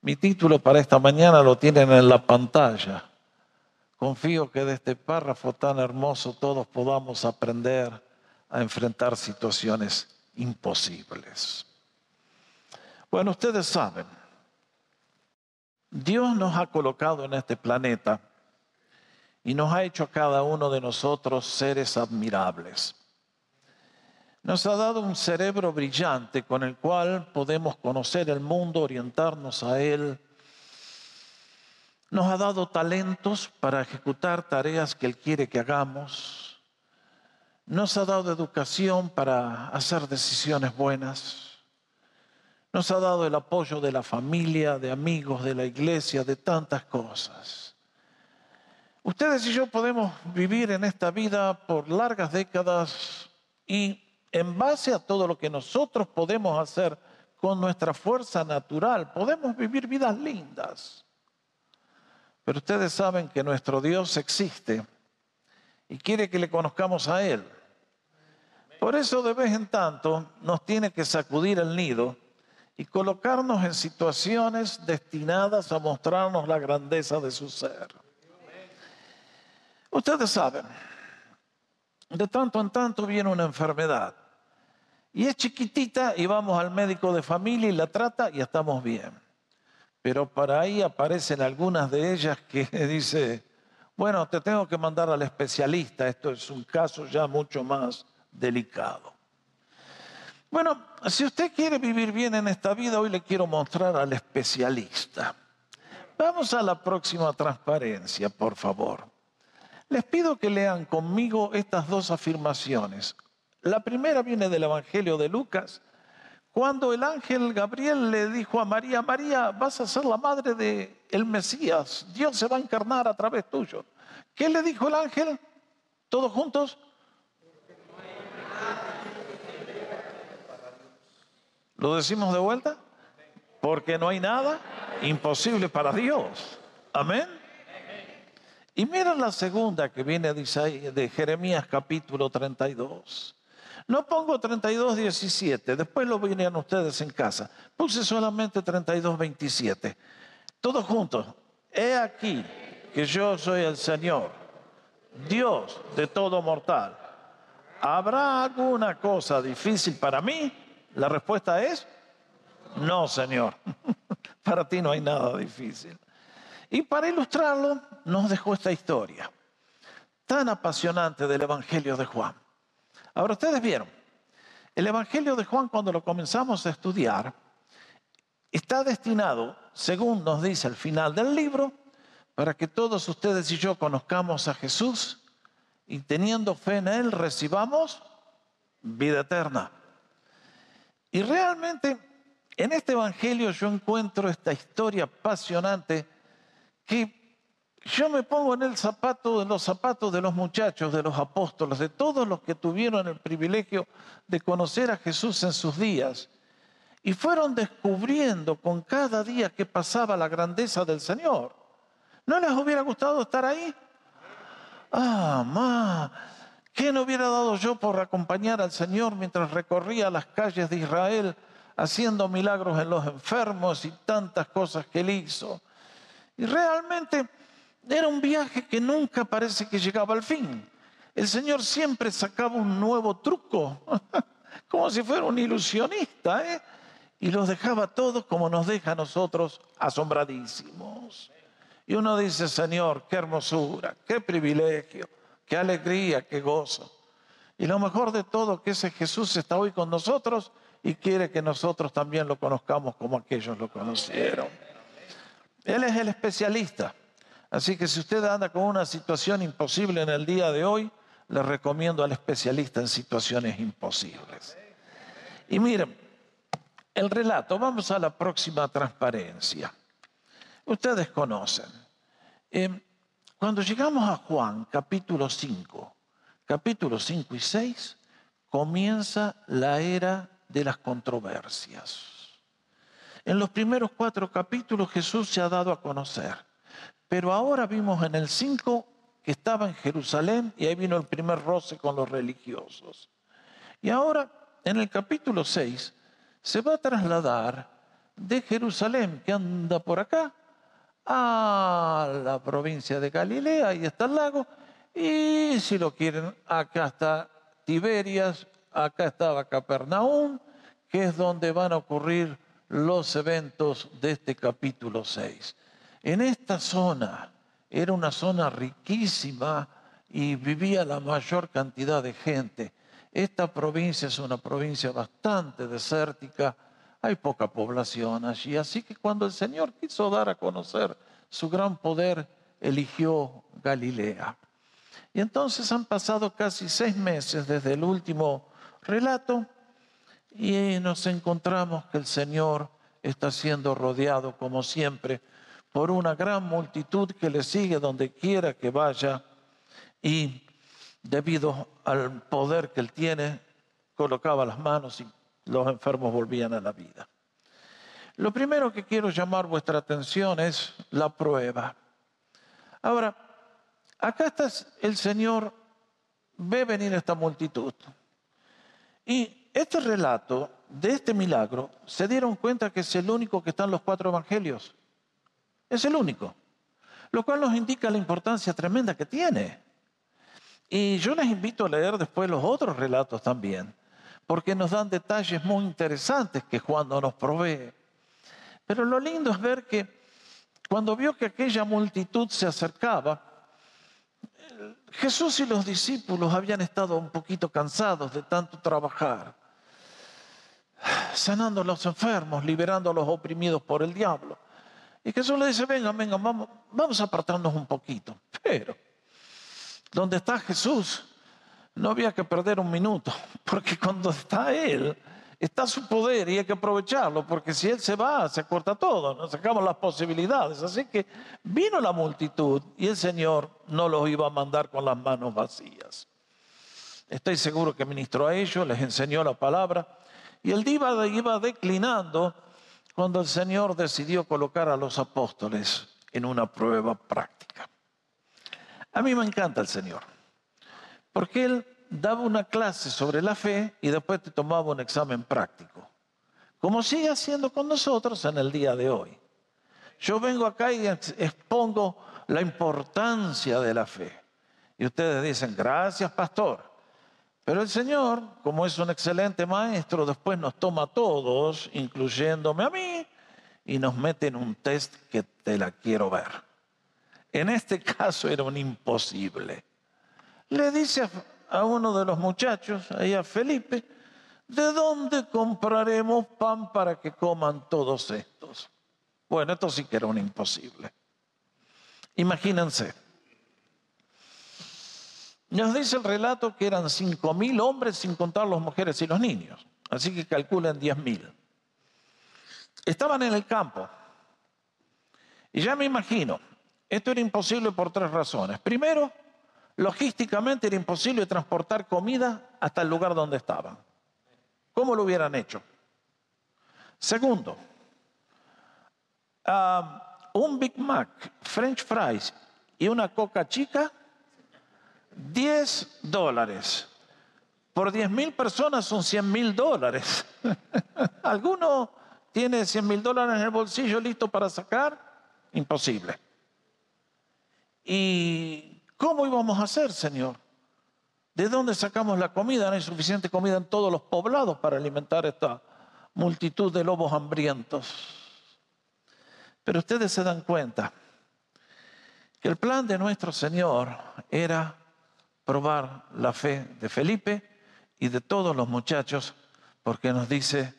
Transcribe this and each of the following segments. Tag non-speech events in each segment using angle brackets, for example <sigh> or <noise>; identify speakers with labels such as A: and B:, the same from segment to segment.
A: Mi título para esta mañana lo tienen en la pantalla. Confío que de este párrafo tan hermoso todos podamos aprender a enfrentar situaciones imposibles. Bueno, ustedes saben, Dios nos ha colocado en este planeta y nos ha hecho a cada uno de nosotros seres admirables. Nos ha dado un cerebro brillante con el cual podemos conocer el mundo, orientarnos a él. Nos ha dado talentos para ejecutar tareas que Él quiere que hagamos. Nos ha dado educación para hacer decisiones buenas. Nos ha dado el apoyo de la familia, de amigos, de la iglesia, de tantas cosas. Ustedes y yo podemos vivir en esta vida por largas décadas y en base a todo lo que nosotros podemos hacer con nuestra fuerza natural, podemos vivir vidas lindas. Pero ustedes saben que nuestro Dios existe y quiere que le conozcamos a Él. Por eso de vez en tanto nos tiene que sacudir el nido y colocarnos en situaciones destinadas a mostrarnos la grandeza de su ser. Ustedes saben, de tanto en tanto viene una enfermedad y es chiquitita y vamos al médico de familia y la trata y estamos bien. Pero para ahí aparecen algunas de ellas que <laughs> dice, bueno, te tengo que mandar al especialista, esto es un caso ya mucho más delicado. Bueno, si usted quiere vivir bien en esta vida, hoy le quiero mostrar al especialista. Vamos a la próxima transparencia, por favor. Les pido que lean conmigo estas dos afirmaciones. La primera viene del Evangelio de Lucas, cuando el ángel Gabriel le dijo a María, María, vas a ser la madre de el Mesías, Dios se va a encarnar a través tuyo. ¿Qué le dijo el ángel? ¿Todos juntos? ¿Lo decimos de vuelta? Porque no hay nada imposible para Dios. Amén. Y miren la segunda que viene de, de Jeremías capítulo 32. No pongo 32, 17, después lo vienen ustedes en casa. Puse solamente 32, 27. Todos juntos. He aquí que yo soy el Señor, Dios de todo mortal. ¿Habrá alguna cosa difícil para mí? La respuesta es no, Señor. <laughs> para ti no hay nada difícil. Y para ilustrarlo, nos dejó esta historia tan apasionante del Evangelio de Juan. Ahora ustedes vieron, el Evangelio de Juan cuando lo comenzamos a estudiar, está destinado, según nos dice al final del libro, para que todos ustedes y yo conozcamos a Jesús y teniendo fe en Él recibamos vida eterna. Y realmente en este Evangelio yo encuentro esta historia apasionante que yo me pongo en el zapato, en los zapatos de los muchachos, de los apóstoles, de todos los que tuvieron el privilegio de conocer a Jesús en sus días. Y fueron descubriendo con cada día que pasaba la grandeza del Señor. ¿No les hubiera gustado estar ahí? Ah, ma, ¿qué no hubiera dado yo por acompañar al Señor mientras recorría las calles de Israel haciendo milagros en los enfermos y tantas cosas que él hizo? Y realmente era un viaje que nunca parece que llegaba al fin. El Señor siempre sacaba un nuevo truco, <laughs> como si fuera un ilusionista, ¿eh? y los dejaba todos como nos deja a nosotros asombradísimos. Y uno dice, Señor, qué hermosura, qué privilegio, qué alegría, qué gozo. Y lo mejor de todo, que ese Jesús está hoy con nosotros y quiere que nosotros también lo conozcamos como aquellos lo conocieron. Él es el especialista. Así que si usted anda con una situación imposible en el día de hoy, le recomiendo al especialista en situaciones imposibles. Y miren, el relato, vamos a la próxima transparencia. Ustedes conocen. Eh, cuando llegamos a Juan, capítulo 5, capítulo 5 y 6, comienza la era de las controversias. En los primeros cuatro capítulos Jesús se ha dado a conocer. Pero ahora vimos en el 5 que estaba en Jerusalén y ahí vino el primer roce con los religiosos. Y ahora en el capítulo 6 se va a trasladar de Jerusalén, que anda por acá, a la provincia de Galilea, ahí está el lago, y si lo quieren, acá está Tiberias, acá estaba Capernaum, que es donde van a ocurrir los eventos de este capítulo 6. En esta zona, era una zona riquísima y vivía la mayor cantidad de gente. Esta provincia es una provincia bastante desértica, hay poca población allí, así que cuando el Señor quiso dar a conocer su gran poder, eligió Galilea. Y entonces han pasado casi seis meses desde el último relato y nos encontramos que el Señor está siendo rodeado, como siempre, por una gran multitud que le sigue donde quiera que vaya y debido al poder que él tiene, colocaba las manos y los enfermos volvían a la vida. Lo primero que quiero llamar vuestra atención es la prueba. Ahora, acá está el Señor, ve venir esta multitud. Y este relato de este milagro, se dieron cuenta que es el único que está en los cuatro evangelios. Es el único. Lo cual nos indica la importancia tremenda que tiene. Y yo les invito a leer después los otros relatos también, porque nos dan detalles muy interesantes que Juan no nos provee. Pero lo lindo es ver que cuando vio que aquella multitud se acercaba, Jesús y los discípulos habían estado un poquito cansados de tanto trabajar, sanando a los enfermos, liberando a los oprimidos por el diablo. Y Jesús le dice, venga, venga, vamos, vamos a apartarnos un poquito. Pero donde está Jesús, no había que perder un minuto, porque cuando está Él, está su poder y hay que aprovecharlo, porque si Él se va, se corta todo, nos sacamos las posibilidades. Así que vino la multitud y el Señor no los iba a mandar con las manos vacías. Estoy seguro que ministró a ellos, les enseñó la palabra y el día iba declinando cuando el Señor decidió colocar a los apóstoles en una prueba práctica. A mí me encanta el Señor, porque Él daba una clase sobre la fe y después te tomaba un examen práctico, como sigue haciendo con nosotros en el día de hoy. Yo vengo acá y expongo la importancia de la fe. Y ustedes dicen, gracias pastor. Pero el Señor, como es un excelente maestro, después nos toma a todos, incluyéndome a mí, y nos mete en un test que te la quiero ver. En este caso era un imposible. Le dice a, uno de los muchachos, ahí a Felipe, ¿de dónde compraremos pan para que coman todos estos? Bueno, esto sí que era un imposible. Imagínense. Nos dice el relato que eran cinco mil hombres sin contar las mujeres y los niños. Así que calculen diez. Estaban en el campo. Y ya me imagino, esto era imposible por tres razones. Primero, logísticamente era imposible transportar comida hasta el lugar donde estaban. ¿Cómo lo hubieran hecho? Segundo, ah, un Big Mac, French fries y una coca chica, 10 dólares. Por 10 mil personas son 100 mil dólares. <laughs> ¿Alguno tiene 100 mil dólares en el bolsillo listo para sacar? Imposible. ¿Y cómo íbamos a hacer, Señor? ¿De dónde sacamos la comida? No hay suficiente comida en todos los poblados para alimentar esta multitud de lobos hambrientos. Pero ustedes se dan cuenta que el plan de nuestro Señor era probar la fe de Felipe y de todos los muchachos, porque nos dice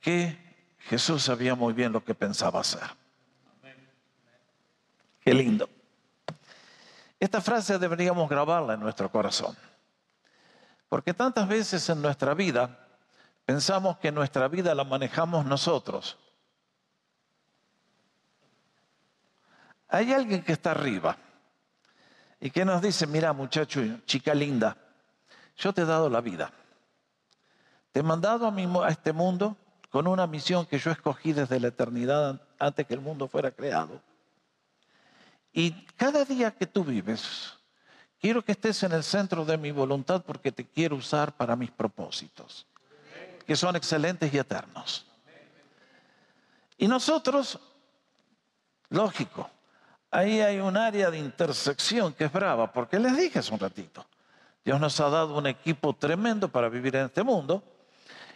A: que Jesús sabía muy bien lo que pensaba hacer. Qué lindo. Esta frase deberíamos grabarla en nuestro corazón. Porque tantas veces en nuestra vida pensamos que nuestra vida la manejamos nosotros. Hay alguien que está arriba y que nos dice, mira muchacho, chica linda, yo te he dado la vida. Te he mandado a, a este mundo con una misión que yo escogí desde la eternidad antes que el mundo fuera creado. Y cada día que tú vives, quiero que estés en el centro de mi voluntad porque te quiero usar para mis propósitos, que son excelentes y eternos. Y nosotros, lógico, ahí hay un área de intersección que es brava, porque les dije hace un ratito, Dios nos ha dado un equipo tremendo para vivir en este mundo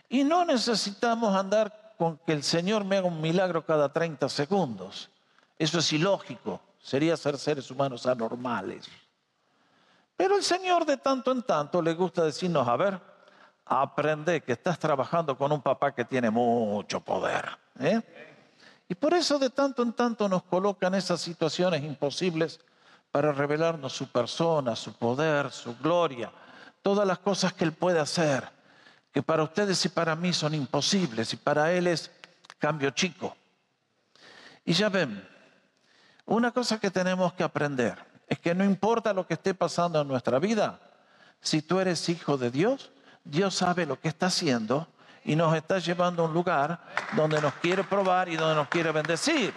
A: y no necesitamos andar con que el Señor me haga un milagro cada 30 segundos. Eso es ilógico, sería ser seres humanos anormales. Pero el Señor de tanto en tanto le gusta decirnos, a ver, aprende que estás trabajando con un papá que tiene mucho poder. ¿eh? Y por eso de tanto en tanto nos colocan esas situaciones imposibles para revelarnos su persona, su poder, su gloria, todas las cosas que Él puede hacer, que para ustedes y para mí son imposibles y para Él es cambio chico. Y ya ven, una cosa que tenemos que aprender es que no importa lo que esté pasando en nuestra vida, si tú eres hijo de Dios, Dios sabe lo que está haciendo y nos está llevando a un lugar donde nos quiere probar y donde nos quiere bendecir.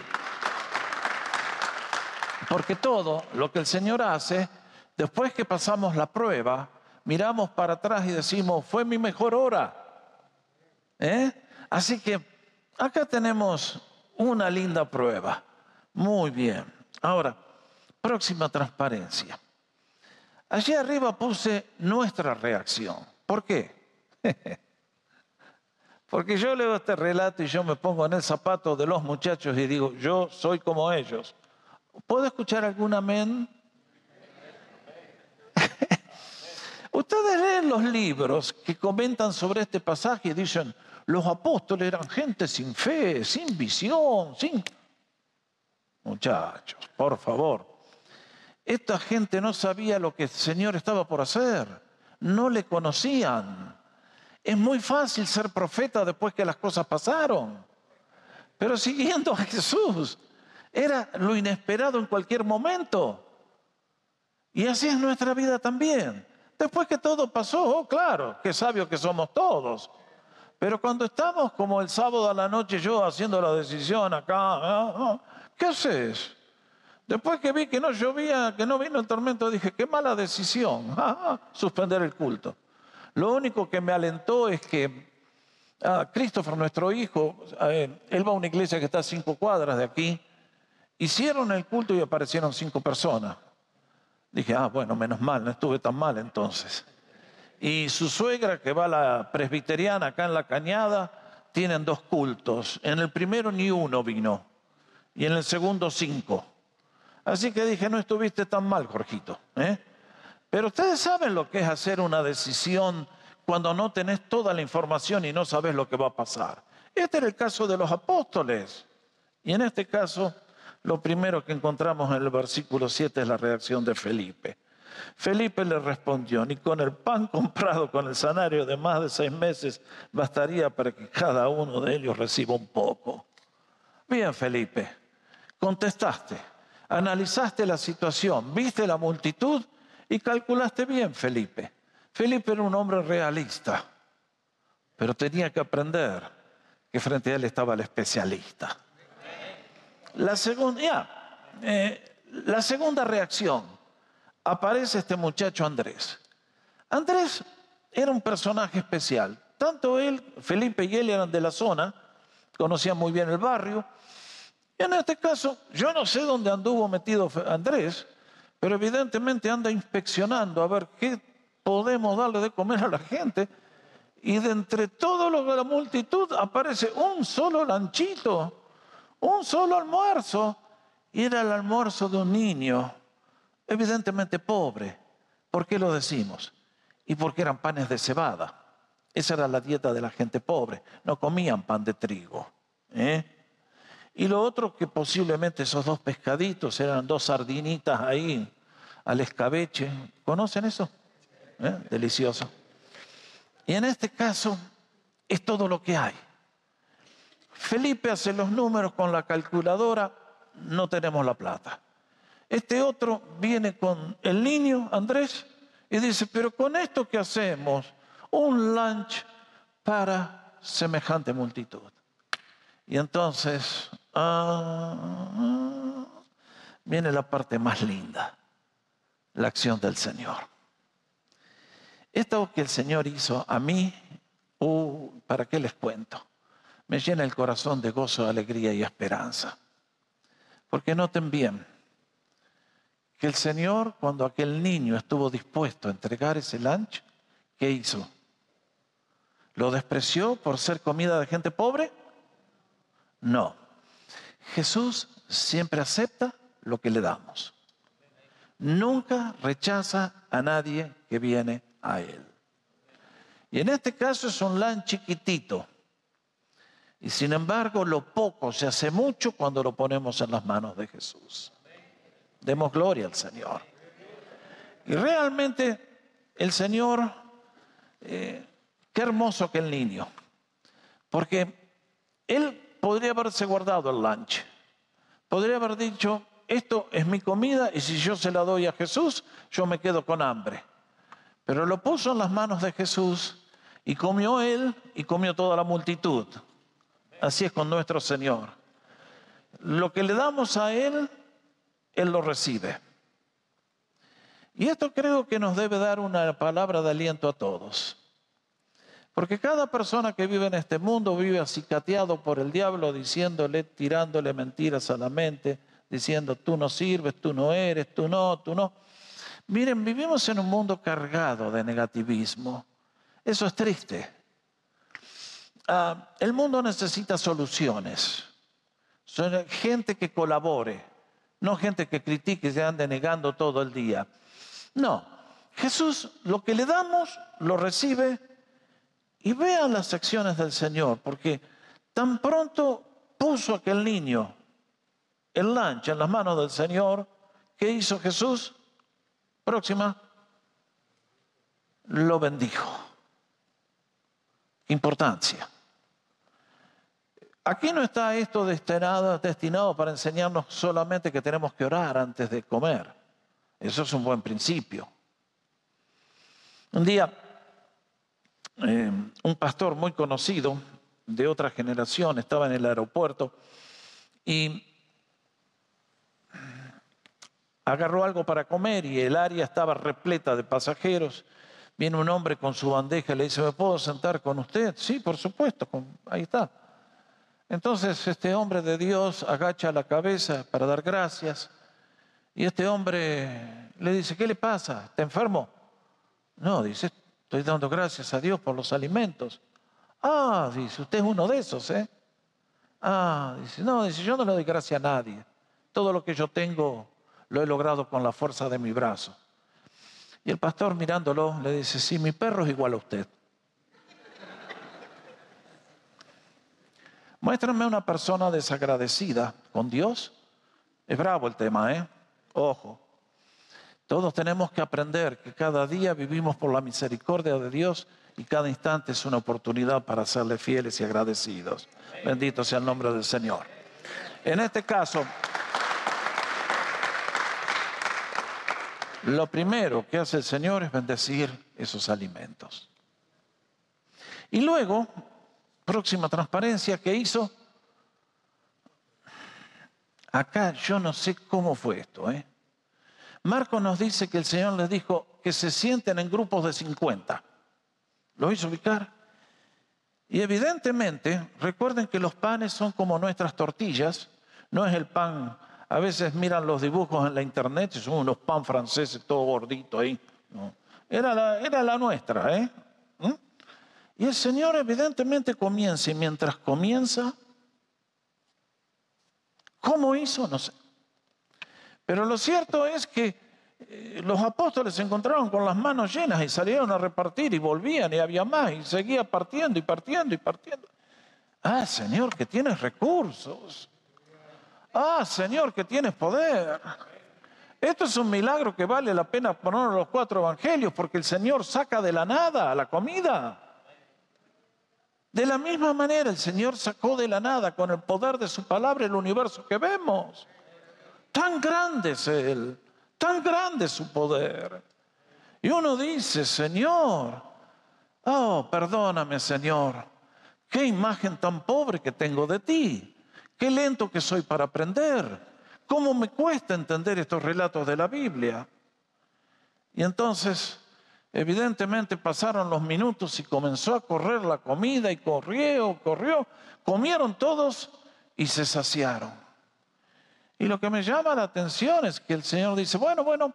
A: Porque todo lo que el Señor hace, después que pasamos la prueba, miramos para atrás y decimos, fue mi mejor hora. ¿Eh? Así que acá tenemos una linda prueba. Muy bien. Ahora, próxima transparencia. Allí arriba puse nuestra reacción. ¿Por qué? <laughs> Porque yo leo este relato y yo me pongo en el zapato de los muchachos y digo, yo soy como ellos. ¿Puedo escuchar algún amén? <laughs> Ustedes leen los libros que comentan sobre este pasaje y dicen, los apóstoles eran gente sin fe, sin visión, sin... Muchachos, por favor, esta gente no sabía lo que el Señor estaba por hacer, no le conocían. Es muy fácil ser profeta después que las cosas pasaron, pero siguiendo a Jesús era lo inesperado en cualquier momento. Y así es nuestra vida también. Después que todo pasó, oh, claro, qué sabio que somos todos. Pero cuando estamos como el sábado a la noche yo haciendo la decisión acá, ah, ah, ¿qué haces? Después que vi que no llovía, que no vino el tormento, dije, qué mala decisión, <laughs> suspender el culto. Lo único que me alentó es que ah, Christopher, nuestro hijo, eh, él va a una iglesia que está a cinco cuadras de aquí, hicieron el culto y aparecieron cinco personas. Dije, ah, bueno, menos mal, no estuve tan mal entonces. Y su suegra, que va a la presbiteriana acá en la cañada, tienen dos cultos. En el primero ni uno vino y en el segundo cinco. Así que dije, no estuviste tan mal, Jorgito. ¿eh? Pero ustedes saben lo que es hacer una decisión cuando no tenés toda la información y no sabes lo que va a pasar. Este era el caso de los apóstoles. Y en este caso, lo primero que encontramos en el versículo 7 es la reacción de Felipe. Felipe le respondió, ni con el pan <laughs> comprado con el salario de más de seis meses bastaría para que cada uno de ellos reciba un poco. Bien, Felipe, contestaste analizaste la situación, viste la multitud y calculaste bien, Felipe. Felipe era un hombre realista, pero tenía que aprender que frente a él estaba el especialista. La segunda, eh, la segunda reacción, aparece este muchacho Andrés. Andrés era un personaje especial. Tanto él, Felipe y él eran de la zona, conocían muy bien el barrio, en este caso, yo no sé dónde anduvo metido Andrés, pero evidentemente anda inspeccionando a ver qué podemos darle de comer a la gente. Y de entre todo lo de la multitud aparece un solo lanchito, un solo almuerzo. Y era el almuerzo de un niño, evidentemente pobre. ¿Por qué lo decimos? Y porque eran panes de cebada. Esa era la dieta de la gente pobre. No comían pan de trigo. ¿eh? Y lo otro que posiblemente esos dos pescaditos eran dos sardinitas ahí al escabeche. ¿Conocen eso? ¿Eh? Delicioso. Y en este caso es todo lo que hay. Felipe hace los números con la calculadora, no tenemos la plata. Este otro viene con el niño, Andrés, y dice, pero con esto que hacemos, un lunch para semejante multitud. Y entonces ah, viene la parte más linda, la acción del Señor. Esto que el Señor hizo a mí, uh, ¿para qué les cuento? me llena el corazón de gozo, alegría y esperanza. Porque noten bien que el Señor, cuando aquel niño estuvo dispuesto a entregar ese lunch, ¿qué hizo? ¿Lo despreció por ser comida de gente pobre? No. Jesús siempre acepta lo que le damos. Nunca rechaza a nadie que viene a Él. Y en este caso es un lan chiquitito. Y sin embargo, lo poco se hace mucho cuando lo ponemos en las manos de Jesús. Demos gloria al Señor. Y realmente el Señor, eh, qué hermoso que el niño. Porque Él podría haberse guardado el lunch. Podría haber dicho, esto es mi comida y si yo se la doy a Jesús, yo me quedo con hambre. Pero lo puso en las manos de Jesús y comió él y comió toda la multitud. Así es con nuestro Señor. Lo que le damos a Él, Él lo recibe. Y esto creo que nos debe dar una palabra de aliento a todos. Porque cada persona que vive en este mundo vive acicateado por el diablo, diciéndole, tirándole mentiras a la mente, diciendo, tú no sirves, tú no eres, tú no, tú no. Miren, vivimos en un mundo cargado de negativismo. Eso es triste. Ah, el mundo necesita soluciones. Son gente que colabore, no gente que critique y se ande negando todo el día. No, Jesús lo que le damos lo recibe y vea las acciones del Señor, porque tan pronto puso aquel niño el lancha en las manos del Señor, ¿qué hizo Jesús? Próxima, lo bendijo. Importancia. Aquí no está esto destinado para enseñarnos solamente que tenemos que orar antes de comer. Eso es un buen principio. Un día, eh, un pastor muy conocido de otra generación estaba en el aeropuerto y agarró algo para comer y el área estaba repleta de pasajeros. Viene un hombre con su bandeja y le dice, ¿me puedo sentar con usted? Sí, por supuesto, ahí está. Entonces este hombre de Dios agacha la cabeza para dar gracias y este hombre le dice, ¿qué le pasa? ¿Está enfermo? No, dice, estoy dando gracias a Dios por los alimentos. Ah, dice, usted es uno de esos, ¿eh? Ah, dice, no, dice, yo no le doy gracias a nadie. Todo lo que yo tengo lo he logrado con la fuerza de mi brazo. Y el pastor mirándolo le dice, sí, mi perro es igual a usted. Muéstrame una persona desagradecida con Dios. Es bravo el tema, ¿eh? Ojo. Todos tenemos que aprender que cada día vivimos por la misericordia de Dios y cada instante es una oportunidad para serle fieles y agradecidos. Bendito sea el nombre del Señor. En este caso, lo primero que hace el Señor es bendecir esos alimentos. Y luego próxima transparencia que hizo. Acá yo no sé cómo fue esto. ¿eh? Marco nos dice que el Señor les dijo que se sienten en grupos de 50. ¿Lo hizo ubicar? Y evidentemente, recuerden que los panes son como nuestras tortillas, no es el pan. A veces miran los dibujos en la internet y son unos pan franceses todo gordito ahí. Era, la, era la nuestra, ¿eh? ¿Mm? Y el Señor evidentemente comienza y mientras comienza, ¿cómo hizo? No sé. Pero lo cierto es que eh, los apóstoles se encontraron con las manos llenas y salieron a repartir y volvían y había más y seguía partiendo y partiendo y partiendo. Ah, Señor, que tienes recursos. Ah, Señor, que tienes poder. Esto es un milagro que vale la pena poner los cuatro evangelios porque el Señor saca de la nada la comida. De la misma manera el Señor sacó de la nada con el poder de su palabra el universo que vemos. Tan grande es Él, tan grande es su poder. Y uno dice, Señor, oh, perdóname Señor, qué imagen tan pobre que tengo de ti, qué lento que soy para aprender, cómo me cuesta entender estos relatos de la Biblia. Y entonces Evidentemente pasaron los minutos y comenzó a correr la comida y corrió, corrió. Comieron todos y se saciaron. Y lo que me llama la atención es que el Señor dice, bueno, bueno,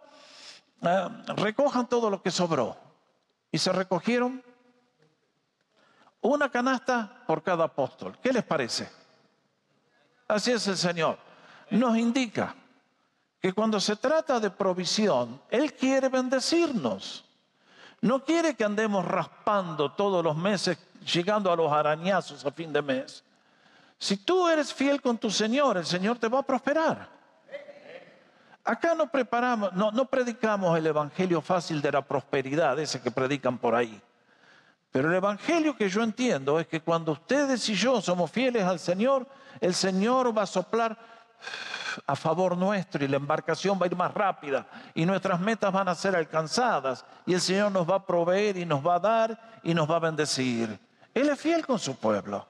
A: eh, recojan todo lo que sobró. Y se recogieron una canasta por cada apóstol. ¿Qué les parece? Así es el Señor. Nos indica que cuando se trata de provisión, Él quiere bendecirnos. No quiere que andemos raspando todos los meses, llegando a los arañazos a fin de mes. Si tú eres fiel con tu Señor, el Señor te va a prosperar. Acá no preparamos, no, predicamos el evangelio fácil de la prosperidad, ese que predican por ahí. Pero el evangelio que yo entiendo es que cuando ustedes y yo somos fieles al Señor, el Señor va a soplar a favor nuestro y la embarcación va a ir más rápida y nuestras metas van a ser alcanzadas y el Señor nos va a proveer y nos va a dar y nos va a bendecir. Él es fiel con su pueblo.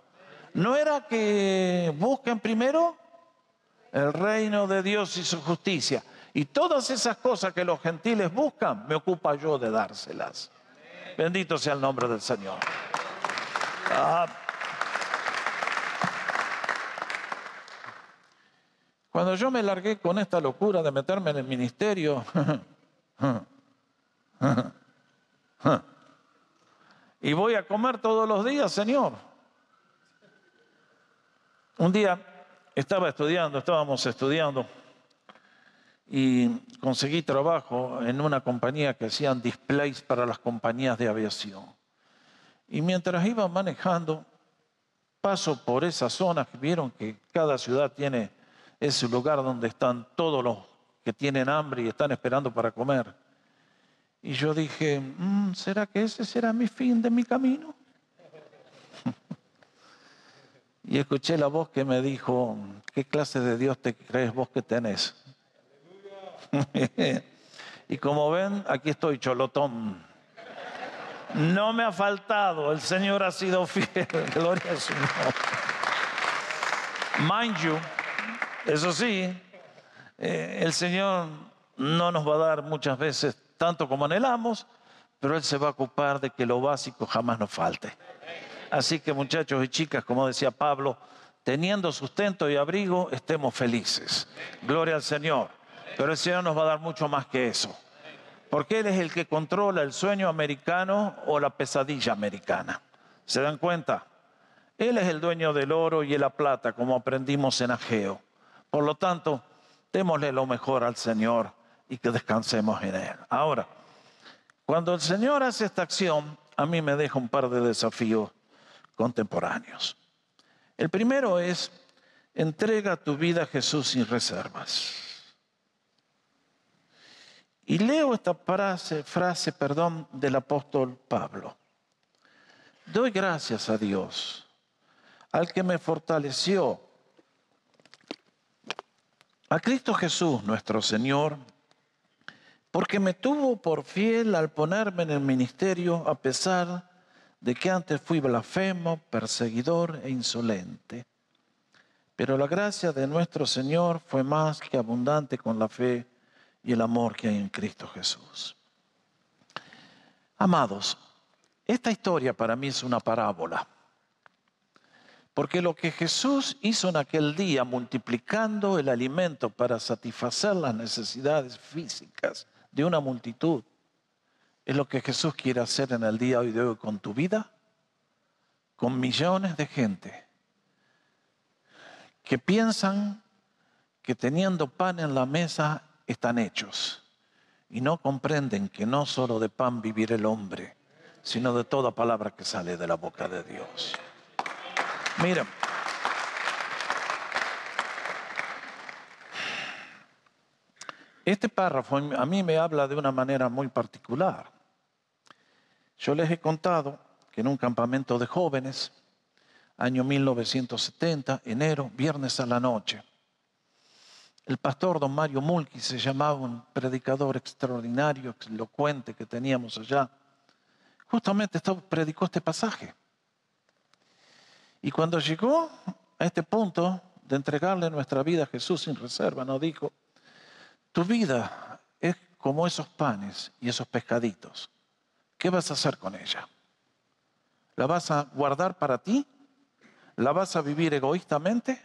A: ¿No era que busquen primero el reino de Dios y su justicia? Y todas esas cosas que los gentiles buscan, me ocupa yo de dárselas. Bendito sea el nombre del Señor. Ah. Cuando yo me largué con esta locura de meterme en el ministerio, <laughs> y voy a comer todos los días, Señor. Un día estaba estudiando, estábamos estudiando y conseguí trabajo en una compañía que hacían displays para las compañías de aviación. Y mientras iba manejando, paso por esas zonas que vieron que cada ciudad tiene ese lugar donde están todos los que tienen hambre y están esperando para comer. Y yo dije, mm, ¿será que ese será mi fin de mi camino? Y escuché la voz que me dijo, ¿qué clase de Dios te crees vos que tenés? <laughs> y como ven, aquí estoy, cholotón. No me ha faltado, el Señor ha sido fiel, <laughs> gloria a su nombre. Mind you, eso sí, eh, el Señor no nos va a dar muchas veces tanto como anhelamos, pero Él se va a ocupar de que lo básico jamás nos falte. Así que muchachos y chicas, como decía Pablo, teniendo sustento y abrigo, estemos felices. Gloria al Señor. Pero el Señor nos va a dar mucho más que eso. Porque Él es el que controla el sueño americano o la pesadilla americana. ¿Se dan cuenta? Él es el dueño del oro y de la plata, como aprendimos en Ageo. Por lo tanto, démosle lo mejor al Señor y que descansemos en Él. Ahora, cuando el Señor hace esta acción, a mí me deja un par de desafíos contemporáneos. El primero es, entrega tu vida a Jesús sin reservas. Y leo esta frase, frase perdón, del apóstol Pablo. Doy gracias a Dios, al que me fortaleció a Cristo Jesús, nuestro Señor, porque me tuvo por fiel al ponerme en el ministerio a pesar de que antes fui blasfemo, perseguidor e insolente. Pero la gracia de nuestro Señor fue más que abundante con la fe y el amor que hay en Cristo Jesús. Amados, esta historia para mí es una parábola. Porque lo que Jesús hizo en aquel día, multiplicando el alimento para satisfacer las necesidades físicas de una multitud, es lo que Jesús quiere hacer en el día de hoy con tu vida, con millones de gente que piensan que teniendo pan en la mesa están hechos y no comprenden que no solo de pan vivir el hombre, sino de toda palabra que sale de la boca de Dios. Mira, este párrafo a mí me habla de una manera muy particular. Yo les he contado que en un campamento de jóvenes, año 1970, enero, viernes a la noche, el pastor don Mario Mulki se llamaba un predicador extraordinario, elocuente que teníamos allá. Justamente predicó este pasaje. Y cuando llegó a este punto de entregarle nuestra vida a Jesús sin reserva, nos dijo, tu vida es como esos panes y esos pescaditos. ¿Qué vas a hacer con ella? ¿La vas a guardar para ti? ¿La vas a vivir egoístamente?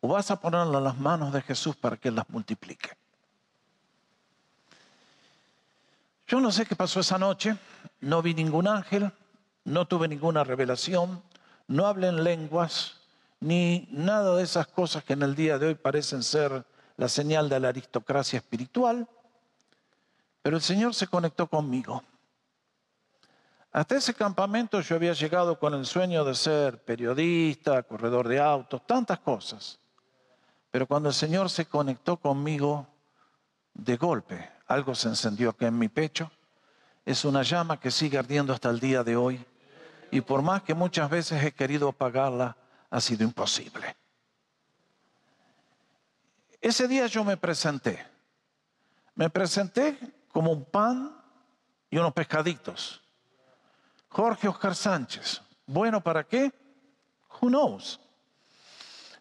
A: ¿O vas a ponerla en las manos de Jesús para que Él las multiplique? Yo no sé qué pasó esa noche, no vi ningún ángel, no tuve ninguna revelación, no hablé en lenguas, ni nada de esas cosas que en el día de hoy parecen ser la señal de la aristocracia espiritual, pero el Señor se conectó conmigo. Hasta ese campamento yo había llegado con el sueño de ser periodista, corredor de autos, tantas cosas. Pero cuando el Señor se conectó conmigo, de golpe algo se encendió aquí en mi pecho. Es una llama que sigue ardiendo hasta el día de hoy. Y por más que muchas veces he querido apagarla, ha sido imposible. Ese día yo me presenté. Me presenté como un pan y unos pescaditos. Jorge Oscar Sánchez. ¿Bueno para qué? Who knows?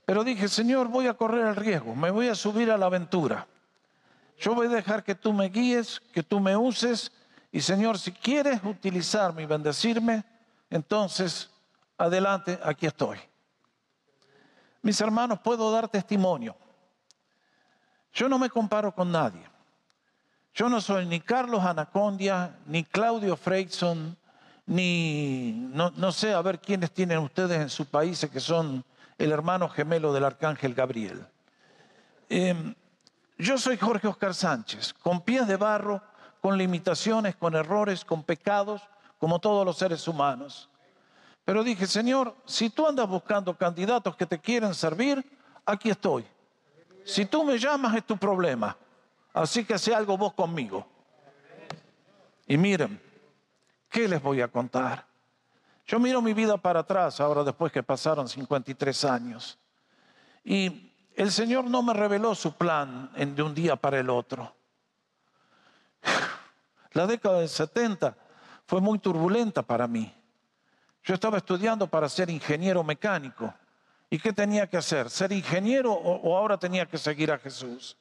A: Pero dije, Señor, voy a correr el riesgo, me voy a subir a la aventura. Yo voy a dejar que tú me guíes, que tú me uses. Y Señor, si quieres utilizarme y bendecirme, entonces, adelante, aquí estoy. Mis hermanos, puedo dar testimonio. Yo no me comparo con nadie. Yo no soy ni Carlos Anacondia, ni Claudio Freyson, ni no, sé a ver quiénes tienen ustedes en su país que son el hermano gemelo del arcángel Gabriel. Em, yo soy Jorge Oscar Sánchez, con pies de barro, con limitaciones, con errores, con pecados, como todos los seres humanos. Pero dije, Señor, si tú andas buscando candidatos que te quieren servir, aquí estoy. Si tú me llamas es tu problema. Así que hace algo vos conmigo. Y miren, ¿Qué les voy a contar? Yo miro mi vida para atrás, ahora después que pasaron 53 años. Y el Señor no me reveló su plan de un día para el otro. La década del 70 fue muy turbulenta para mí. Yo estaba estudiando para ser ingeniero mecánico. ¿Y qué tenía que hacer? ¿Ser ingeniero o, o ahora tenía que seguir a Jesús?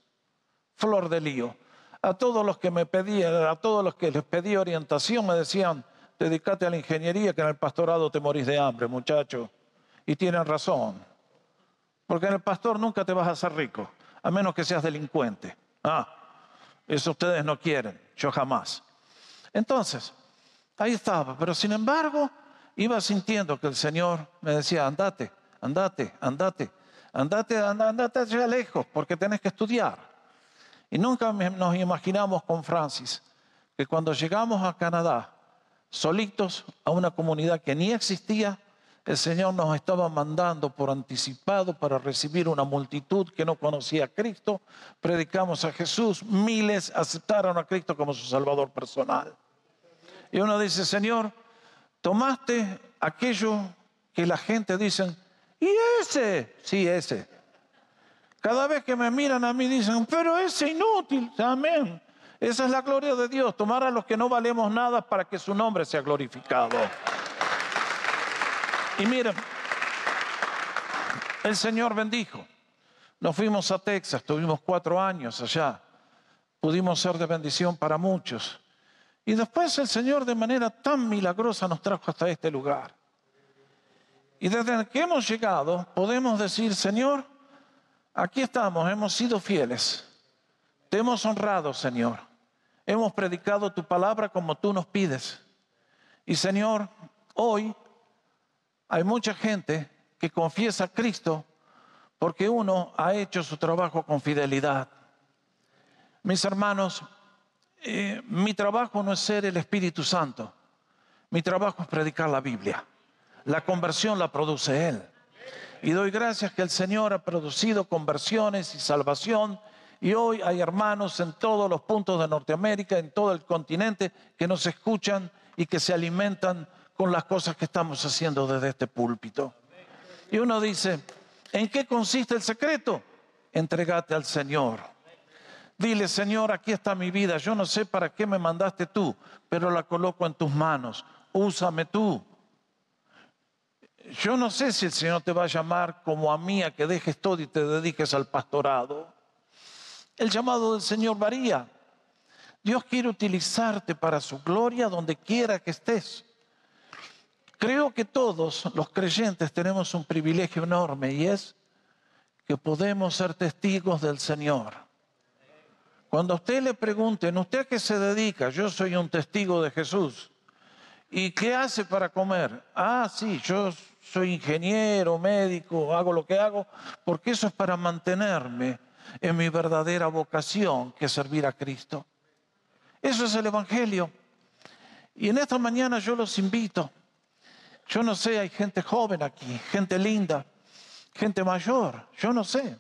A: Flor de lío a todos los que me pedían, a todos los que les pedí orientación, me decían, dedícate a la ingeniería, que en el pastorado te morís de hambre, muchacho. Y tienen razón. Porque en el pastor nunca te vas a hacer rico, a menos que seas delincuente. Ah, eso ustedes no quieren, yo jamás. Entonces, ahí estaba, pero sin embargo, iba sintiendo que el Señor me decía, andate, andate, andate, andate, andate, andate allá lejos, porque tenés que estudiar. Y nunca nos imaginamos con Francis que cuando llegamos a Canadá, solitos a una comunidad que ni existía, el Señor nos estaba mandando por anticipado para recibir una multitud que no conocía a Cristo. Predicamos a Jesús, miles aceptaron a Cristo como su Salvador personal. Y uno dice, Señor, tomaste aquello que la gente dice, ¿y ese? Sí, ese. Cada vez que me miran a mí dicen, pero es inútil. Amén. Esa es la gloria de Dios, tomar a los que no valemos nada para que su nombre sea glorificado. Y miren, el Señor bendijo. Nos fuimos a Texas, tuvimos cuatro años allá. Pudimos ser de bendición para muchos. Y después el Señor de manera tan milagrosa nos trajo hasta este lugar. Y desde que hemos llegado podemos decir, Señor, Aquí estamos, hemos sido fieles. Te hemos honrado, Señor. Hemos predicado tu palabra como tú nos pides. Y Señor, hoy hay mucha gente que confiesa a Cristo porque uno ha hecho su trabajo con fidelidad. Mis hermanos, eh, mi trabajo no es ser el Espíritu Santo. Mi trabajo es predicar la Biblia. La conversión la produce Él. Y doy gracias que el Señor ha producido conversiones y salvación. Y hoy hay hermanos en todos los puntos de Norteamérica, en todo el continente, que nos escuchan y que se alimentan con las cosas que estamos haciendo desde este púlpito. Y uno dice, ¿en qué consiste el secreto? Entregate al Señor. Dile, Señor, aquí está mi vida. Yo no sé para qué me mandaste tú, pero la coloco en tus manos. Úsame tú. Yo no sé si el Señor te va a llamar como a mí a que dejes todo y te dediques al pastorado. El llamado del Señor varía. Dios quiere utilizarte para su gloria donde quiera que estés. Creo que todos los creyentes tenemos un privilegio enorme y es que podemos ser testigos del Señor. Cuando a usted le pregunten, ¿usted a qué se dedica? Yo soy un testigo de Jesús. ¿Y qué hace para comer? Ah, sí, yo soy ingeniero, médico, hago lo que hago, porque eso es para mantenerme en mi verdadera vocación, que es servir a Cristo. Eso es el Evangelio. Y en esta mañana yo los invito. Yo no sé, hay gente joven aquí, gente linda, gente mayor, yo no sé.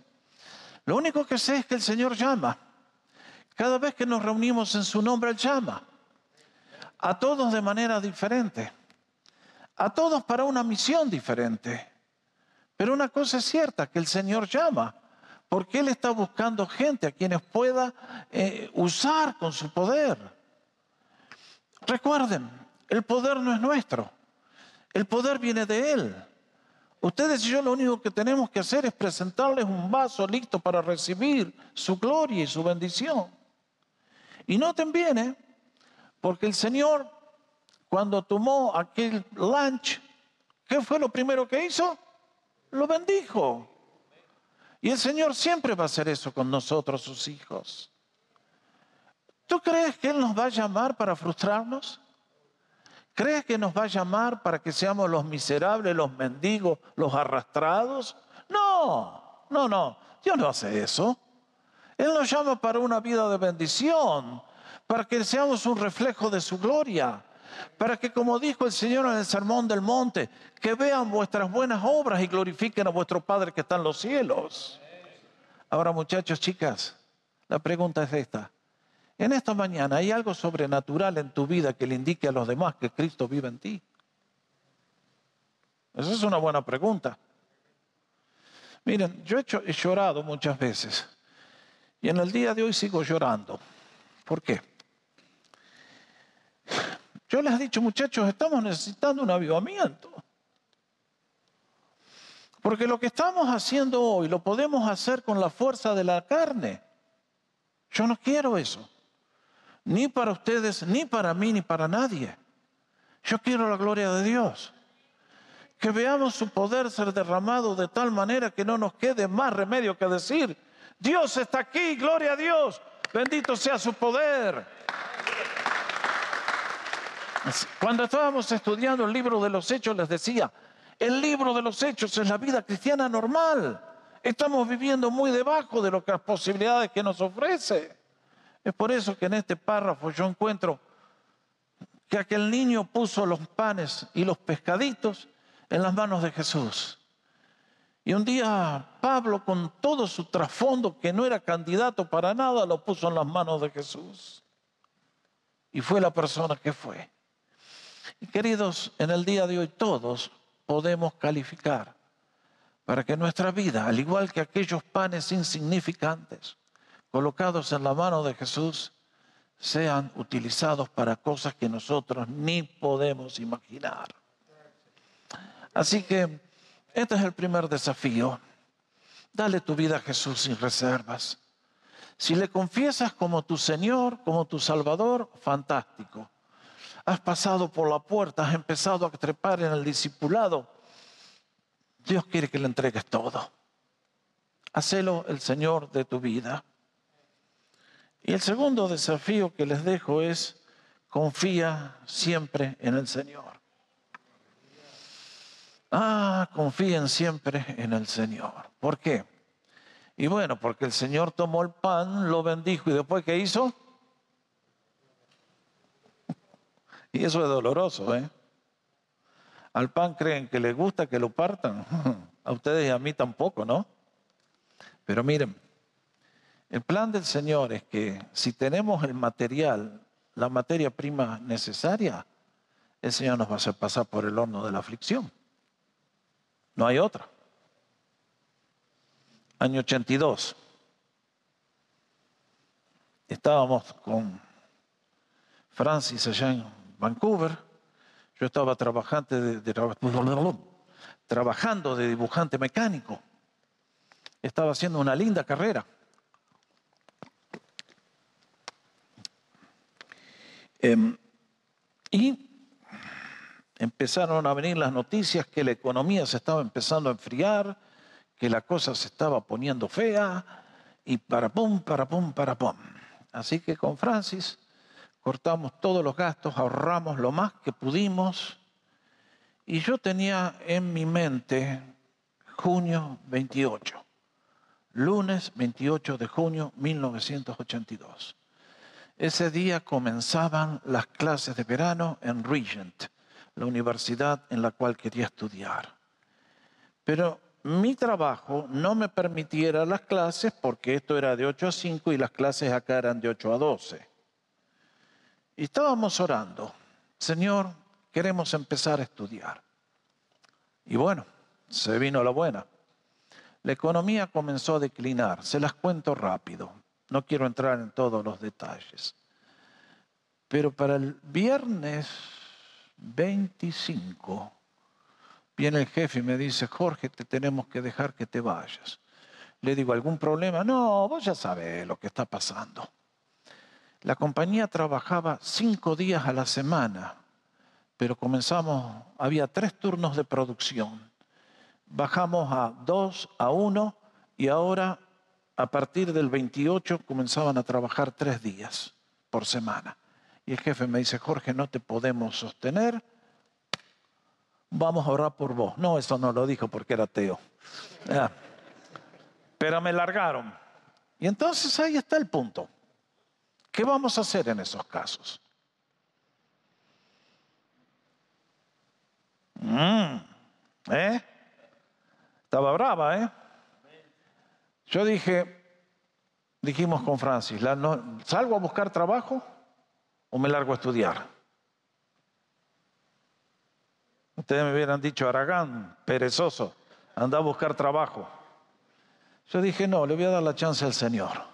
A: Lo único que sé es que el Señor llama. Cada vez que nos reunimos en su nombre, Él llama. A todos de manera diferente. A todos para una misión diferente. Pero una cosa es cierta, que el Señor llama. Porque Él está buscando gente a quienes pueda eh, usar con su poder. Recuerden, el poder no es nuestro. El poder viene de Él. Ustedes y yo lo único que tenemos que hacer es presentarles un vaso listo para recibir su gloria y su bendición. Y noten bien, ¿eh? Porque el Señor, cuando tomó aquel lunch, ¿qué fue lo primero que hizo? Lo bendijo. Y el Señor siempre va a hacer eso con nosotros, sus hijos. ¿Tú crees que Él nos va a llamar para frustrarnos? ¿Crees que nos va a llamar para que seamos los miserables, los mendigos, los arrastrados? No, no, no. Dios no hace eso. Él nos llama para una vida de bendición, para que seamos un reflejo de su gloria, para que, como dijo el Señor en el Sermón del Monte, que vean vuestras buenas obras y glorifiquen a vuestro Padre que está en los cielos. Ahora, muchachos, chicas, la pregunta es esta. En esta mañana, ¿hay algo sobrenatural en tu vida que le indique a los demás que Cristo vive en ti? Esa es una buena pregunta. Miren, yo he, he llorado muchas veces y en el día de hoy sigo llorando. ¿Por qué? Yo les he dicho, muchachos, estamos necesitando un avivamiento. Porque lo que estamos haciendo hoy lo podemos hacer con la fuerza de la carne. Yo no quiero eso. Ni para ustedes, ni para mí, ni para nadie. Yo quiero la gloria de Dios. Que veamos su poder ser derramado de tal manera que no nos quede más remedio que decir, Dios está aquí, gloria a Dios. Bendito sea su poder. Cuando estábamos estudiando el libro de los hechos, les decía, el libro de los hechos es la vida cristiana normal. Estamos viviendo muy debajo de las posibilidades que nos ofrece. Es por eso que en este párrafo yo encuentro que aquel niño puso los panes y los pescaditos en las manos de Jesús. Y un día Pablo, con todo su trasfondo, que no era candidato para nada, lo puso en las manos de Jesús. Y fue la persona que fue. Queridos, en el día de hoy todos podemos calificar para que nuestra vida, al igual que aquellos panes insignificantes colocados en la mano de Jesús, sean utilizados para cosas que nosotros ni podemos imaginar. Así que este es el primer desafío. Dale tu vida a Jesús sin reservas. Si le confiesas como tu Señor, como tu Salvador, fantástico. Has pasado por la puerta, has empezado a trepar en el discipulado. Dios quiere que le entregues todo. Hacelo el Señor de tu vida. Y el segundo desafío que les dejo es, confía siempre en el Señor. Ah, confíen siempre en el Señor. ¿Por qué? Y bueno, porque el Señor tomó el pan, lo bendijo y después ¿qué hizo? Y eso es doloroso, ¿eh? Al pan creen que les gusta que lo partan. <laughs> A ustedes y a mí tampoco, ¿no? Pero miren, el plan del Señor es que si tenemos el material, la materia prima necesaria, el Señor nos va a hacer pasar por el horno de la aflicción. No hay otra. Año 82. Estábamos con Francis allá en Vancouver. Yo estaba trabajando de, trabajando de dibujante mecánico. Estaba haciendo una linda carrera. Em, y empezaron a venir las noticias que la economía se estaba empezando a enfriar, que la cosa se estaba poniendo fea, y para pum, para pum, para pum. Así que con Francis cortamos todos los gastos, ahorramos lo más que pudimos, y yo tenía en mi mente junio 28, lunes 28 de junio 1982. Ese día comenzaban las clases de verano en Regent, la universidad en la cual quería estudiar. Pero mi trabajo no me permitiera las clases porque esto era de 8 a 5 y las clases acá eran de 8 a 12. Y estábamos orando, Señor, queremos empezar a estudiar. Y bueno, se vino la buena. La economía comenzó a declinar, se las cuento rápido, no quiero entrar en todos los detalles. Pero para el viernes 25 viene el jefe y me dice, Jorge, te tenemos que dejar que te vayas. Le digo, ¿algún problema? No, vos ya sabés lo que está pasando. La compañía trabajaba cinco días a la semana, pero comenzamos, había tres turnos de producción. Bajamos a dos, a uno, y ahora a partir del 28 comenzaban a trabajar tres días por semana. Y el jefe me dice, Jorge, no te podemos sostener, vamos a orar por vos. No, eso no lo dijo porque era ateo. Pero me largaron. Y entonces ahí está el punto. ¿Qué vamos a hacer en esos casos? Mm, ¿Eh? Estaba brava, ¿eh? Yo dije, dijimos con Francis, ¿salgo a buscar trabajo o me largo a estudiar? Ustedes me hubieran dicho, Aragán, perezoso, anda a buscar trabajo. Yo dije, no, le voy a dar la chance al Señor.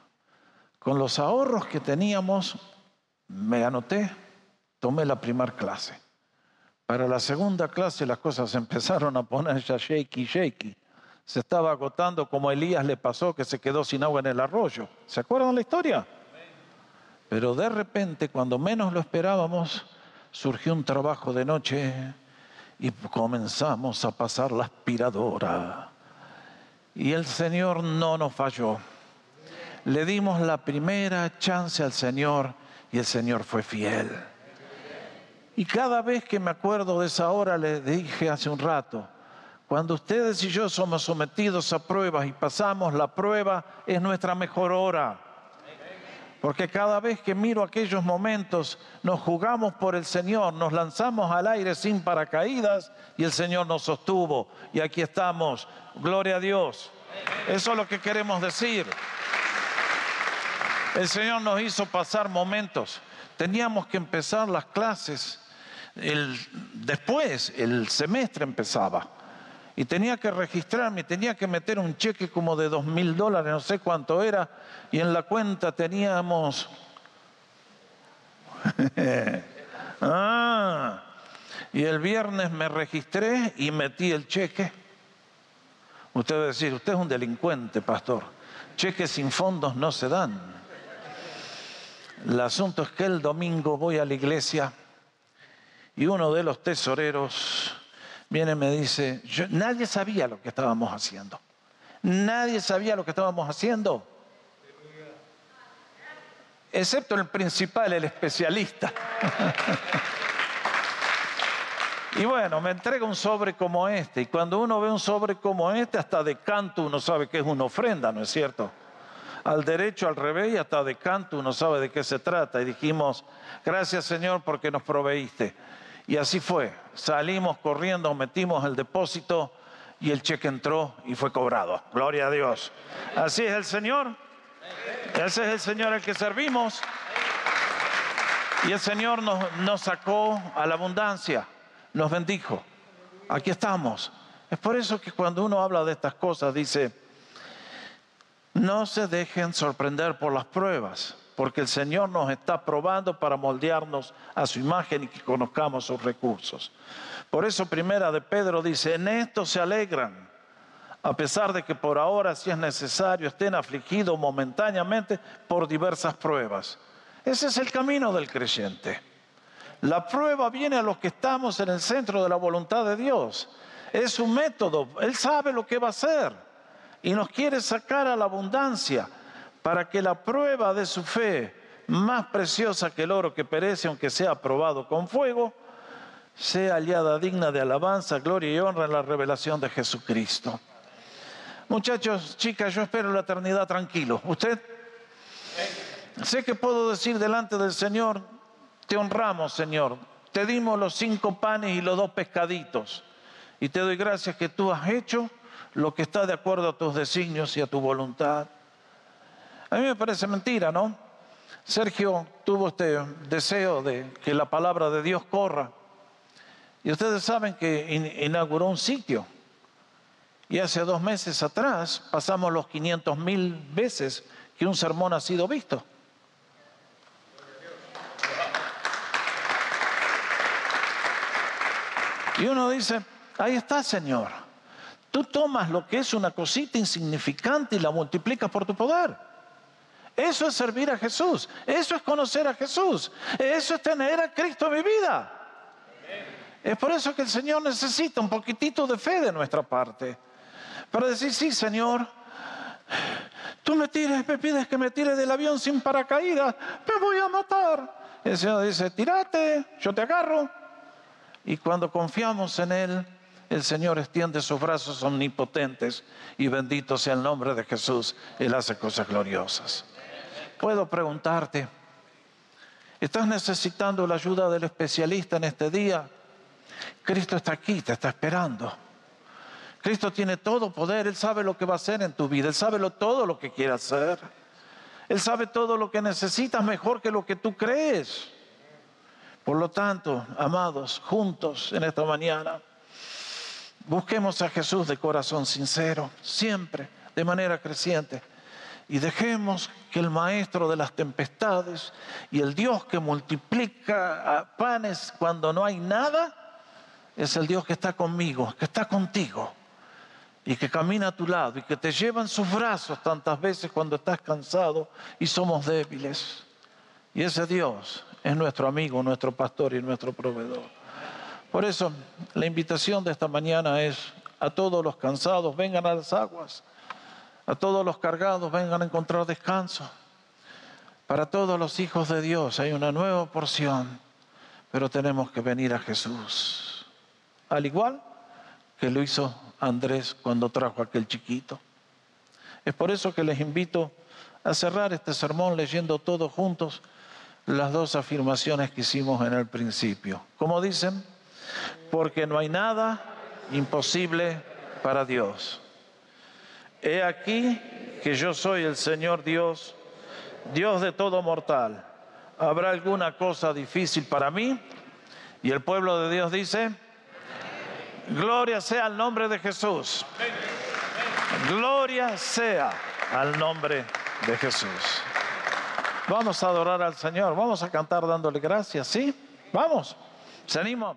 A: Con los ahorros que teníamos, me anoté, tomé la primera clase. Para la segunda clase las cosas <laughs> empezaron a poner ya shaky, shaky se estaba agotando como Elías le pasó que se quedó sin agua en el arroyo. ¿Se acuerdan la historia? Pero de repente, cuando menos lo esperábamos, surgió un trabajo de noche y comenzamos a pasar la aspiradora. Y el Señor no nos falló. Le dimos la primera chance al Señor y el Señor fue fiel. Y cada vez que me acuerdo de esa hora, le dije hace un rato, cuando ustedes y yo somos sometidos a pruebas y pasamos la prueba, es nuestra mejor hora. Porque cada vez que miro aquellos momentos, nos jugamos por el Señor, nos lanzamos al aire sin paracaídas y el Señor nos sostuvo. Y aquí estamos. Gloria a Dios. Eso es lo que queremos decir. El Señor nos hizo pasar momentos. Teníamos que empezar las clases. después, el semestre empezaba y tenía que registrarme, tenía que meter un cheque como de dos mil dólares, no sé cuánto era, y en la cuenta teníamos... <laughs> ah, y el viernes me registré y metí el cheque. Usted va a decir, usted es un delincuente, pastor. Cheques sin fondos no se dan. El asunto es que el domingo voy a la iglesia y uno de los tesoreros viene y me dice, nadie sabía lo que estábamos haciendo. Nadie sabía lo que estábamos haciendo. Excepto el principal, el especialista. <laughs> y bueno, me entrega un sobre como este. Y cuando uno ve un sobre como este, hasta de canto uno sabe que es una ofrenda, ¿no es cierto? Al derecho, al revés y hasta de canto uno sabe de qué se trata. Y dijimos, gracias Señor porque nos proveíste. Y así fue. Salimos corriendo, metimos el depósito y el cheque entró y fue cobrado. Gloria a Dios. Así es el Señor. Ese es el Señor al que servimos. Y el Señor nos, nos sacó a la abundancia, nos bendijo. Aquí estamos. Es por eso que cuando uno habla de estas cosas dice, no se dejen sorprender por las pruebas porque el Señor nos está probando para moldearnos a su imagen y que conozcamos sus recursos. Por eso primera de Pedro dice, en esto se alegran, a pesar de que por ahora, si es necesario, estén afligidos momentáneamente por diversas pruebas. Ese es el camino del creyente. La prueba viene a los que estamos en el centro de la voluntad de Dios. Es un método. Él sabe lo que va a hacer y nos quiere sacar a la abundancia para que la prueba de su fe, más preciosa que el oro que perece aunque sea probado con fuego, sea hallada digna de alabanza, gloria y honra en la revelación de Jesucristo. Muchachos, chicas, yo espero la eternidad tranquilo. ¿Usted? Sé que puedo decir delante del Señor, te honramos, Señor. Te dimos los cinco panes y los dos pescaditos. Y te doy gracias que tú has hecho lo que está de acuerdo a tus designios y a tu voluntad. A mí me parece mentira, ¿no? Sergio tuvo este deseo de que la palabra de Dios corra. Y ustedes saben que inauguró un sitio. Y hace dos meses atrás pasamos los 500 mil veces que un sermón ha sido visto. Y uno dice, ahí está, Señor. Tú tomas lo que es una cosita insignificante y la multiplicas por tu poder. Eso es servir a Jesús. Eso es conocer a Jesús. Eso es tener a Cristo en mi vida. Es por eso que el Señor necesita un poquitito de fe de nuestra parte. Para decir, sí, Señor, tú me tires, me pides que me tire del avión sin paracaídas, me voy a matar. El Señor dice, tírate, yo te agarro. Y cuando confiamos en Él, el Señor extiende sus brazos omnipotentes y bendito sea el nombre de Jesús. Él hace cosas gloriosas. Puedo preguntarte, ¿estás necesitando la ayuda del especialista en este día? Cristo está aquí, te está esperando. Cristo tiene todo poder, Él sabe lo que va a hacer en tu vida, Él sabe todo lo que quiere hacer. Él sabe todo lo que necesitas mejor que lo que tú crees. Por lo tanto, amados, juntos en esta mañana, busquemos a Jesús de corazón sincero, siempre, de manera creciente, y dejemos que el Maestro de las tempestades y el Dios que multiplica panes cuando no hay nada, es el Dios que está conmigo, que está contigo y que camina a tu lado y que te lleva en sus brazos tantas veces cuando estás cansado y somos débiles. Y ese Dios es nuestro amigo, nuestro pastor y nuestro proveedor. Por eso la invitación de esta mañana es a todos los cansados, vengan a las aguas. A todos los cargados, vengan a encontrar descanso. Para todos los hijos de Dios hay una nueva porción, pero tenemos que venir a Jesús al igual que lo hizo Andrés cuando trajo aquel chiquito. Es por eso que les invito a cerrar este sermón leyendo todos juntos las dos afirmaciones que hicimos en el principio. Como dicen, porque no hay nada imposible para Dios. He aquí que yo soy el Señor Dios, Dios de todo mortal. ¿Habrá alguna cosa difícil para mí? Y el pueblo de Dios dice, Gloria sea al nombre de Jesús. Gloria sea al nombre de Jesús. Vamos a adorar al Señor, vamos a cantar dándole gracias, ¿sí? Vamos, se anima.